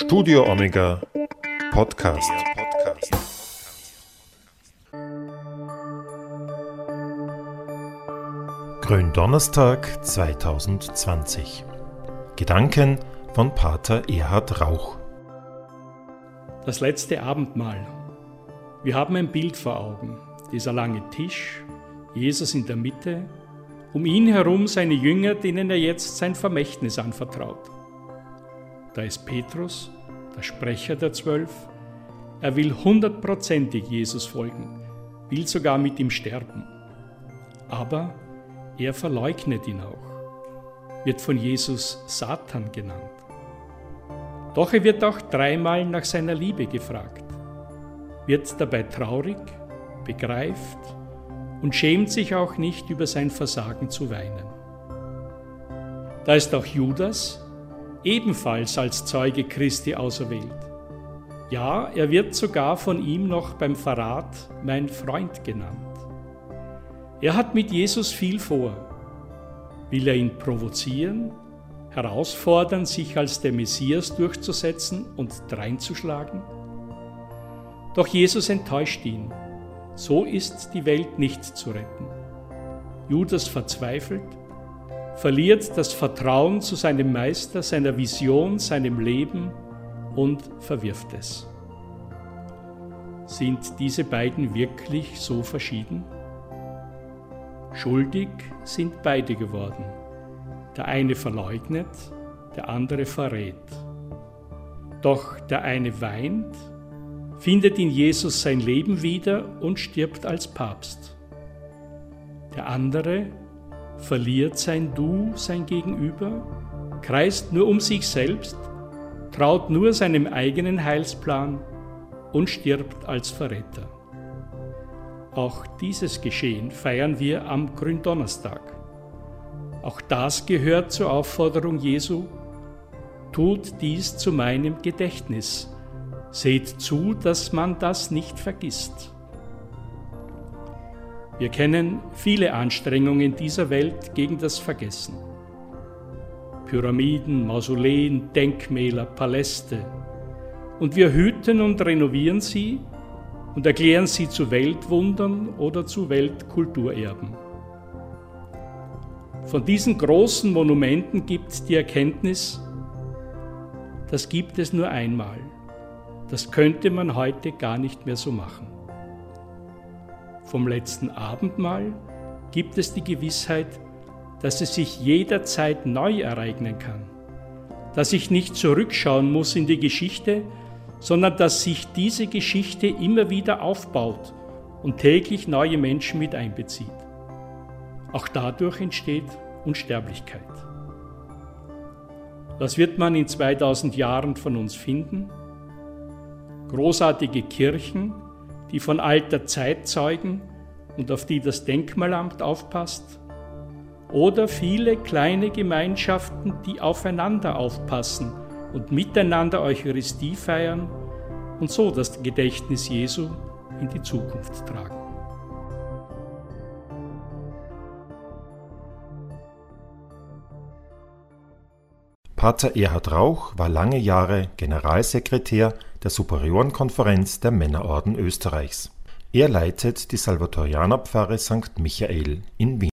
Studio Omega Podcast. Gründonnerstag 2020. Gedanken von Pater Erhard Rauch. Das letzte Abendmahl. Wir haben ein Bild vor Augen. Dieser lange Tisch, Jesus in der Mitte, um ihn herum seine Jünger, denen er jetzt sein Vermächtnis anvertraut. Da ist Petrus, der Sprecher der Zwölf. Er will hundertprozentig Jesus folgen, will sogar mit ihm sterben. Aber er verleugnet ihn auch, wird von Jesus Satan genannt. Doch er wird auch dreimal nach seiner Liebe gefragt, wird dabei traurig, begreift und schämt sich auch nicht über sein Versagen zu weinen. Da ist auch Judas, ebenfalls als Zeuge Christi auserwählt. Ja, er wird sogar von ihm noch beim Verrat mein Freund genannt. Er hat mit Jesus viel vor. Will er ihn provozieren, herausfordern, sich als der Messias durchzusetzen und dreinzuschlagen? Doch Jesus enttäuscht ihn. So ist die Welt nicht zu retten. Judas verzweifelt, verliert das Vertrauen zu seinem Meister, seiner Vision, seinem Leben und verwirft es. Sind diese beiden wirklich so verschieden? Schuldig sind beide geworden. Der eine verleugnet, der andere verrät. Doch der eine weint, findet in Jesus sein Leben wieder und stirbt als Papst. Der andere verliert sein Du, sein Gegenüber, kreist nur um sich selbst, traut nur seinem eigenen Heilsplan und stirbt als Verräter. Auch dieses Geschehen feiern wir am Gründonnerstag. Auch das gehört zur Aufforderung Jesu, tut dies zu meinem Gedächtnis. Seht zu, dass man das nicht vergisst. Wir kennen viele Anstrengungen dieser Welt gegen das Vergessen. Pyramiden, Mausoleen, Denkmäler, Paläste. Und wir hüten und renovieren sie und erklären sie zu Weltwundern oder zu Weltkulturerben. Von diesen großen Monumenten gibt die Erkenntnis, das gibt es nur einmal. Das könnte man heute gar nicht mehr so machen. Vom letzten Abendmahl gibt es die Gewissheit, dass es sich jederzeit neu ereignen kann, dass ich nicht zurückschauen muss in die Geschichte, sondern dass sich diese Geschichte immer wieder aufbaut und täglich neue Menschen mit einbezieht. Auch dadurch entsteht Unsterblichkeit. Was wird man in 2000 Jahren von uns finden? großartige Kirchen, die von alter Zeit zeugen und auf die das Denkmalamt aufpasst, oder viele kleine Gemeinschaften, die aufeinander aufpassen und miteinander Eucharistie feiern und so das Gedächtnis Jesu in die Zukunft tragen. Pater Erhard Rauch war lange Jahre Generalsekretär der Superiorenkonferenz der Männerorden Österreichs. Er leitet die Salvatorianerpfarre St. Michael in Wien